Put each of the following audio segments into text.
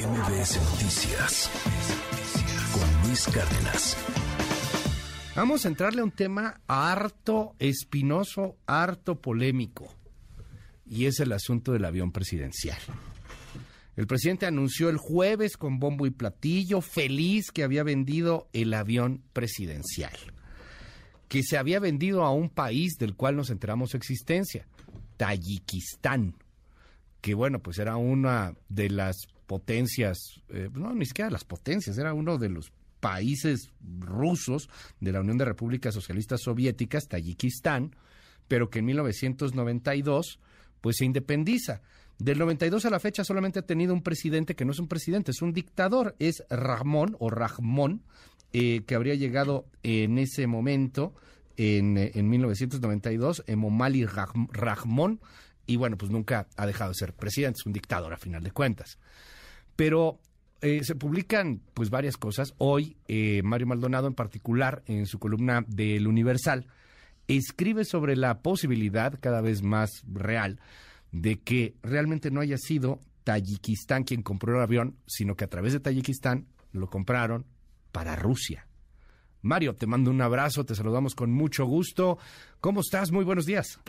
MBS Noticias con Luis Cárdenas. Vamos a entrarle a un tema harto espinoso, harto polémico, y es el asunto del avión presidencial. El presidente anunció el jueves con bombo y platillo, feliz que había vendido el avión presidencial, que se había vendido a un país del cual nos enteramos su existencia, Tayikistán, que bueno, pues era una de las potencias, eh, no, ni siquiera las potencias, era uno de los países rusos de la Unión de Repúblicas Socialistas Soviéticas, Tayikistán, pero que en 1992 pues se independiza. Del 92 a la fecha solamente ha tenido un presidente que no es un presidente, es un dictador, es Rahmon o Rahmon, eh, que habría llegado en ese momento, en, en 1992, Emomali Rahmon, y bueno, pues nunca ha dejado de ser presidente, es un dictador a final de cuentas. Pero eh, se publican pues varias cosas. Hoy, eh, Mario Maldonado en particular, en su columna del Universal, escribe sobre la posibilidad cada vez más real de que realmente no haya sido Tayikistán quien compró el avión, sino que a través de Tayikistán lo compraron para Rusia. Mario, te mando un abrazo, te saludamos con mucho gusto. ¿Cómo estás? Muy buenos días.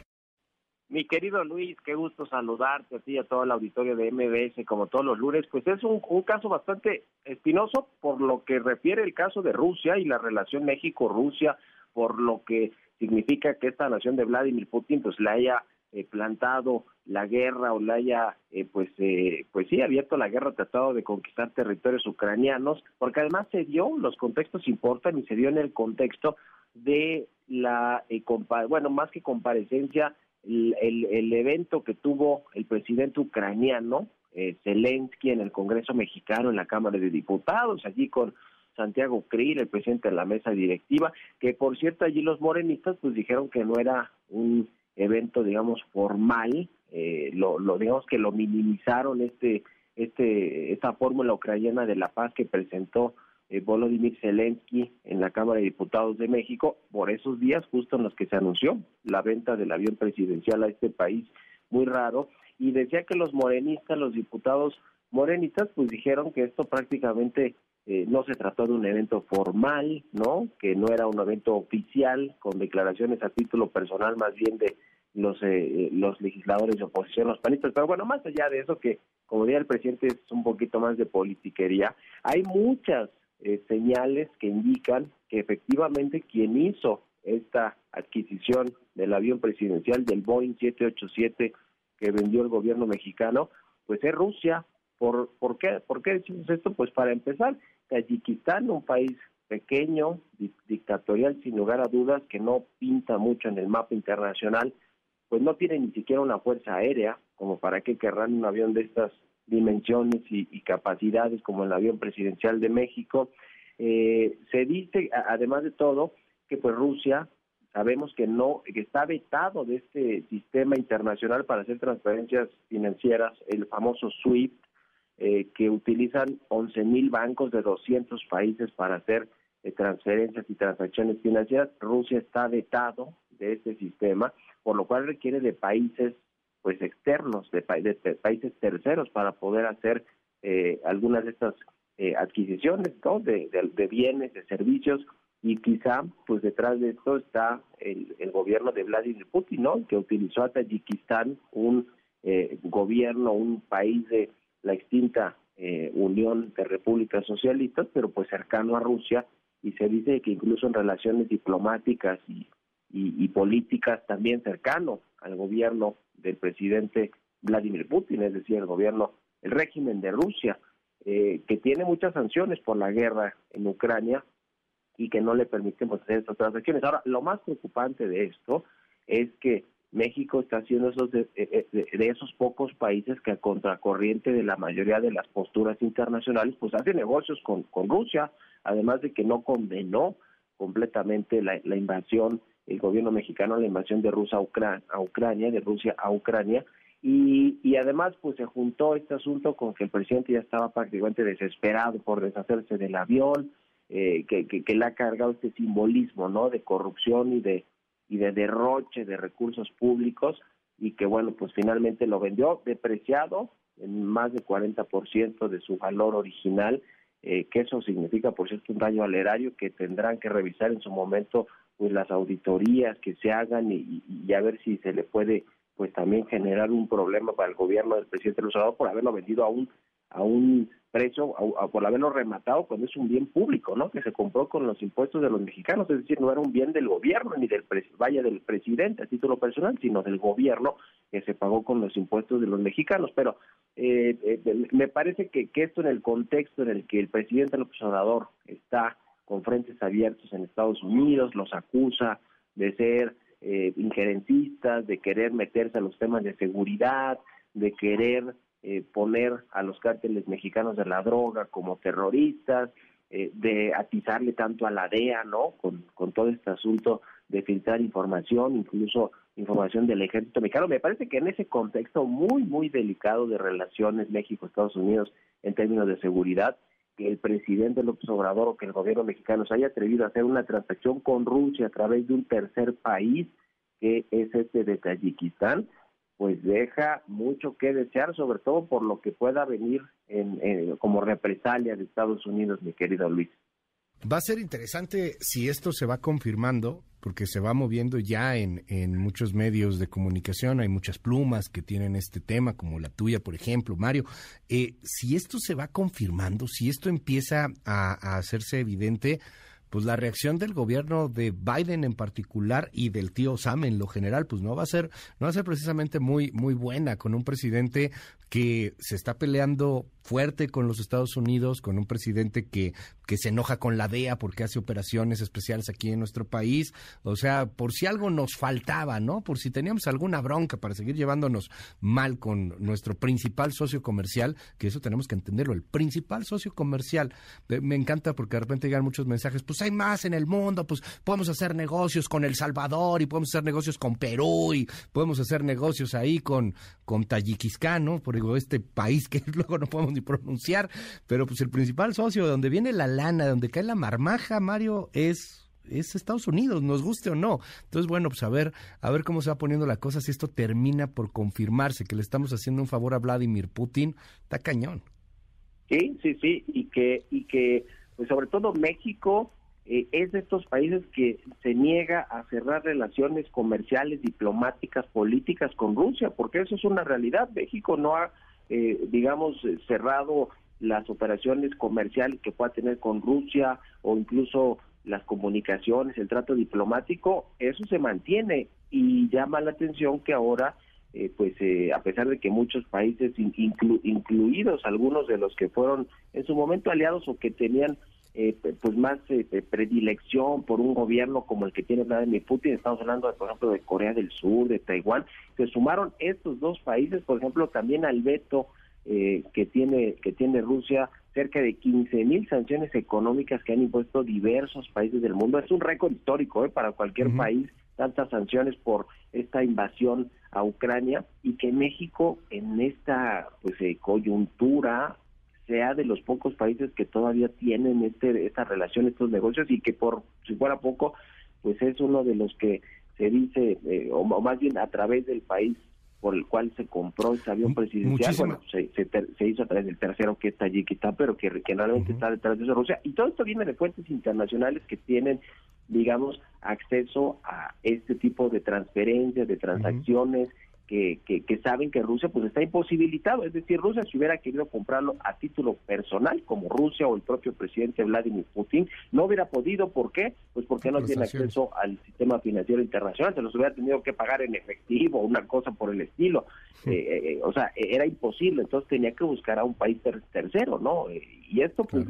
Mi querido Luis, qué gusto saludarte a ti y a todo el auditorio de MBS como todos los lunes. Pues es un, caso bastante espinoso por lo que refiere el caso de Rusia y la relación México-Rusia, por lo que significa que esta nación de Vladimir Putin pues le haya eh, plantado la guerra o le haya eh, pues eh, pues sí abierto la guerra tratado de conquistar territorios ucranianos porque además se dio los contextos importan y se dio en el contexto de la bueno más que comparecencia el, evento que tuvo el presidente ucraniano, eh, Zelensky, en el Congreso mexicano, en la Cámara de Diputados, allí con Santiago Krill, el presidente de la mesa directiva, que por cierto allí los morenistas pues dijeron que no era un evento, digamos, formal, eh, lo, lo digamos que lo minimizaron este este esta fórmula ucraniana de la paz que presentó Volodymyr Zelensky en la Cámara de Diputados de México por esos días justo en los que se anunció la venta del avión presidencial a este país muy raro y decía que los morenistas, los diputados morenistas, pues dijeron que esto prácticamente eh, no se trató de un evento formal, ¿no? Que no era un evento oficial con declaraciones a título personal más bien de los eh, los legisladores de oposición, los panistas. Pero bueno, más allá de eso que, como diría el presidente, es un poquito más de politiquería. Hay muchas eh, señales que indican que efectivamente quien hizo esta adquisición del avión presidencial del Boeing 787 que vendió el gobierno mexicano, pues es Rusia. ¿Por, por, qué, ¿Por qué decimos esto? Pues para empezar, Tayikistán, un país pequeño, dictatorial, sin lugar a dudas, que no pinta mucho en el mapa internacional, pues no tiene ni siquiera una fuerza aérea, como para qué querrán un avión de estas dimensiones y, capacidades como el avión presidencial de México. Eh, se dice, además de todo, que pues Rusia sabemos que no que está vetado de este sistema internacional para hacer transferencias financieras, el famoso SWIFT, eh, que utilizan 11 mil bancos de 200 países para hacer eh, transferencias y transacciones financieras. Rusia está vetado de este sistema, por lo cual requiere de países pues externos de, países terceros para poder hacer eh, algunas de estas eh, adquisiciones ¿no? de, bienes, de servicios y quizá pues detrás de esto está el, gobierno de Vladimir Putin, ¿no? que utilizó a Tayikistán, un eh, gobierno, un país de la extinta Unión de Repúblicas Socialistas, pero pues cercano a Rusia y se dice que incluso en relaciones diplomáticas y, y políticas también cercano al gobierno del presidente Vladimir Putin, es decir, el gobierno, el régimen de Rusia, eh, que tiene muchas sanciones por la guerra en Ucrania y que no le permiten pues, hacer estas transacciones. Ahora, lo más preocupante de esto es que México está siendo esos de, eh, eh, de, esos pocos países que a contracorriente de la mayoría de las posturas internacionales, pues hace negocios con, con Rusia, además de que no condenó completamente la invasión el gobierno mexicano la invasión de Rusia a, Ucrania, de Rusia a Ucrania, y, y, además pues se juntó este asunto con que el presidente ya estaba prácticamente desesperado por deshacerse del avión, eh, que, que, le ha cargado este simbolismo no de corrupción y de y de derroche de recursos públicos y que bueno pues finalmente lo vendió depreciado en más de 40% de su valor original, eh, que eso significa, por cierto, un daño al erario que tendrán que revisar en su momento pues las auditorías que se hagan y, y, a ver si se le puede pues también generar un problema para el gobierno del presidente López por haberlo vendido a un a un precio por haberlo rematado cuando es un bien público, ¿no? Que se compró con los impuestos de los mexicanos, es decir, no era un bien del gobierno ni del vaya del presidente a título personal, sino del gobierno que se pagó con los impuestos de los mexicanos. Pero eh, eh, me parece que, que esto en el contexto en el que el presidente López Obrador está con frentes abiertos en Estados Unidos, los acusa de ser eh, injerencistas, de querer meterse a los temas de seguridad, de querer eh, poner a los cárteles mexicanos de la droga como terroristas, eh, de atizarle tanto a la DEA, ¿no? Con, con todo este asunto de filtrar información, incluso información del ejército mexicano. Me parece que en ese contexto muy, muy delicado de relaciones México-Estados Unidos en términos de seguridad, que el presidente López Obrador o que el gobierno mexicano se haya atrevido a hacer una transacción con Rusia a través de un tercer país, que es este de Tayikistán, pues deja mucho que desear, sobre todo por lo que pueda venir en, como represalia de Estados Unidos, mi querido Luis. Va a ser interesante si esto se va confirmando, porque se va moviendo ya en, en, muchos medios de comunicación, hay muchas plumas que tienen este tema, como la tuya, por ejemplo, Mario. Eh, si esto se va confirmando, si esto empieza a, a hacerse evidente, pues la reacción del gobierno de Biden en particular y del tío Sam en lo general, pues no va a ser, no va a ser precisamente muy, muy buena con un presidente que se está peleando fuerte con los Estados Unidos, con un presidente que, que se enoja con la DEA porque hace operaciones especiales aquí en nuestro país. O sea, por si algo nos faltaba, ¿no? Por si teníamos alguna bronca para seguir llevándonos mal con nuestro principal socio comercial, que eso tenemos que entenderlo, el principal socio comercial. Me encanta porque de repente llegan muchos mensajes, pues hay más en el mundo, pues podemos hacer negocios con El Salvador y podemos hacer negocios con Perú y podemos hacer negocios ahí con, con Tayikistán, ¿no? Por este país que luego no podemos ni pronunciar, pero pues el principal socio, de donde viene la donde cae la marmaja, Mario, es es Estados Unidos, nos guste o no. Entonces, bueno, pues a ver, a ver cómo se va poniendo la cosa, si esto termina por confirmarse que le estamos haciendo un favor a Vladimir Putin, está cañón. Sí, sí, sí, y que, y que, pues sobre todo México eh, es de estos países que se niega a cerrar relaciones comerciales, diplomáticas, políticas con Rusia, porque eso es una realidad. México no ha, eh, digamos, eh, cerrado las operaciones comerciales que pueda tener con Rusia o incluso las comunicaciones, el trato diplomático, eso se mantiene y llama la atención que ahora, pues a pesar de que muchos países, incluidos algunos de los que fueron en su momento aliados o que tenían eh, pues más eh, predilección por un gobierno como el que tiene Vladimir Putin. Estamos hablando, de, por ejemplo, de Corea del Sur, de Taiwán. Se sumaron estos dos países, por ejemplo, también al veto eh, que tiene que tiene Rusia cerca de 15 mil sanciones económicas que han impuesto diversos países del mundo. Es un récord histórico para cualquier país, tantas sanciones por esta invasión a Ucrania y que México en esta pues coyuntura sea de los pocos países que todavía tienen este, esta relación, estos negocios y que por si fuera poco, pues es uno de los que se dice, eh, o, más bien a través del país por el cual se compró este avión presidencial, bueno, se, se, hizo a través del tercero que está allí, que está, pero que, realmente está detrás de eso Rusia. Y todo esto viene de fuentes internacionales que tienen, digamos, acceso a este tipo de transferencias, de transacciones, que, saben que Rusia pues está imposibilitado, es decir, Rusia si hubiera querido comprarlo a título personal, como Rusia o el propio presidente Vladimir Putin, no hubiera podido, ¿por qué? Pues porque no tiene acceso al sistema financiero internacional, se los hubiera tenido que pagar en efectivo, una cosa por el estilo, eh, eh, o sea, era imposible, entonces tenía que buscar a un país tercero, ¿no? y esto pues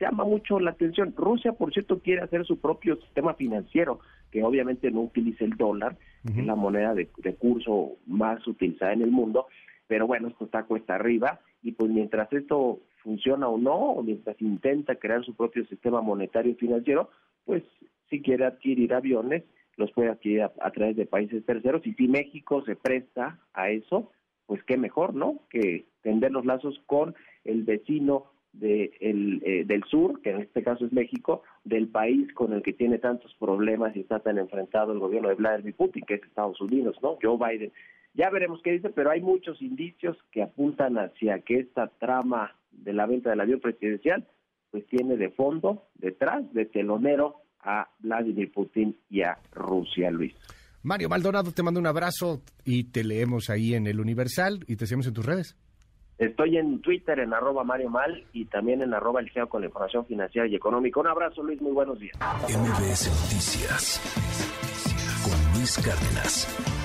llama mucho la atención. Rusia, por cierto, quiere hacer su propio sistema financiero, que obviamente no utiliza el dólar, que es la moneda de, curso más utilizada en el mundo, pero bueno, esto está cuesta arriba y pues mientras esto funciona o no, o mientras intenta crear su propio sistema monetario y financiero, pues si quiere adquirir aviones, los puede adquirir a, través de países terceros y si México se presta a eso, pues qué mejor, ¿no? Que tender los lazos con el vecino de el, eh, del sur, que en este caso es México, del país con el que tiene tantos problemas y está tan enfrentado el gobierno de Vladimir Putin, que es Estados Unidos, ¿no? Joe Biden Ya veremos qué dice, pero hay muchos indicios que apuntan hacia que esta trama de la venta del avión presidencial pues tiene de fondo, detrás, de telonero a Vladimir Putin y a Rusia, Luis. Mario Maldonado, te mando un abrazo y te leemos ahí en el Universal y te seguimos en tus redes. Estoy en Twitter en arroba Mario Mal y también en arroba el con la información financiera y económica. Un abrazo, Luis, muy buenos días. MBS Noticias con Luis Cárdenas.